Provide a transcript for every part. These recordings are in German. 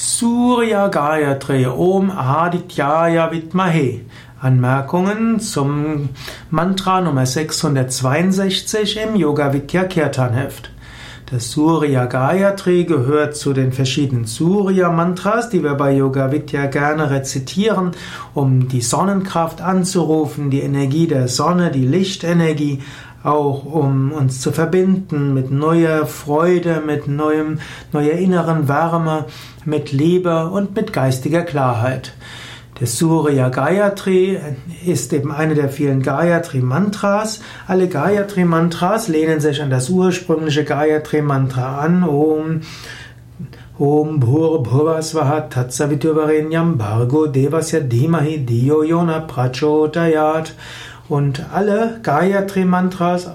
Surya Gayatri Om Adityaya Vidmahe. Anmerkungen zum Mantra Nummer 662 im Yoga Vidya Kirtan Heft. Das Surya Gayatri gehört zu den verschiedenen Surya Mantras, die wir bei Yoga Vidya gerne rezitieren, um die Sonnenkraft anzurufen, die Energie der Sonne, die Lichtenergie auch um uns zu verbinden mit neuer Freude, mit neuem, neuer inneren Wärme, mit Liebe und mit geistiger Klarheit. Der Surya Gayatri ist eben eine der vielen Gayatri Mantras. Alle Gayatri Mantras lehnen sich an das ursprüngliche Gayatri Mantra an. Om Om Bhur Bhuvasvaha Tatsaviturvarenyam Bhargo Devasya Dhimahi Diyo Yona Prachodayat und alle Gayatri-Mantras,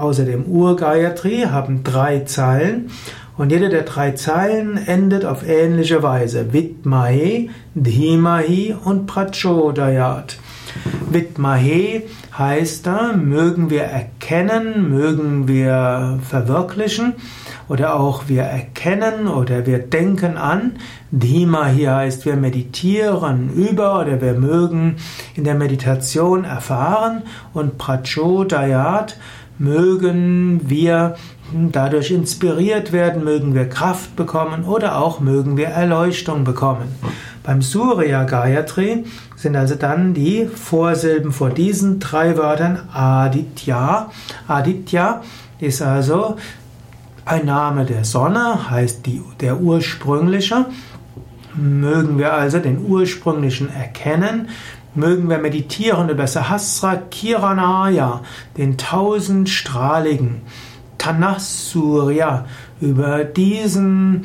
außer dem Ur-Gayatri, haben drei Zeilen. Und jede der drei Zeilen endet auf ähnliche Weise. Vidmahe, Dhimahi und Prachodayat. Vidmahe heißt da, mögen wir erkennen, mögen wir verwirklichen oder auch wir erkennen oder wir denken an. Dhima hier heißt, wir meditieren über oder wir mögen in der Meditation erfahren und Prachodayat mögen wir dadurch inspiriert werden, mögen wir Kraft bekommen oder auch mögen wir Erleuchtung bekommen. Beim Surya Gayatri sind also dann die Vorsilben vor diesen drei Wörtern Aditya. Aditya ist also ein Name der Sonne, heißt die, der ursprüngliche. Mögen wir also den ursprünglichen erkennen, mögen wir meditieren über Sahasra Kiranaya, den tausendstrahligen Tanasurya, über diesen,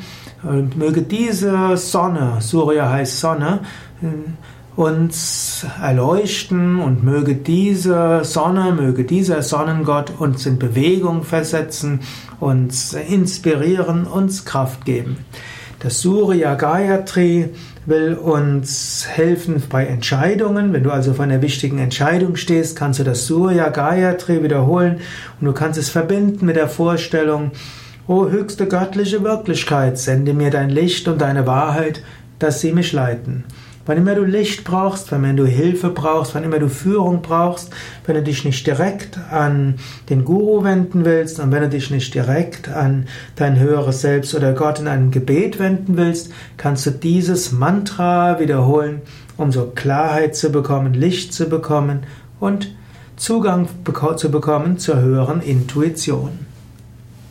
möge diese Sonne, Surya heißt Sonne, äh, uns erleuchten und möge diese Sonne, möge dieser Sonnengott uns in Bewegung versetzen, uns inspirieren, uns Kraft geben. Das Surya Gayatri will uns helfen bei Entscheidungen. Wenn du also vor einer wichtigen Entscheidung stehst, kannst du das Surya Gayatri wiederholen und du kannst es verbinden mit der Vorstellung, O höchste göttliche Wirklichkeit, sende mir dein Licht und deine Wahrheit, dass sie mich leiten. Wann immer du Licht brauchst, wenn immer du Hilfe brauchst, wann immer du Führung brauchst, wenn du dich nicht direkt an den Guru wenden willst und wenn du dich nicht direkt an dein höheres Selbst oder Gott in einem Gebet wenden willst, kannst du dieses Mantra wiederholen, um so Klarheit zu bekommen, Licht zu bekommen und Zugang zu bekommen zur höheren Intuition.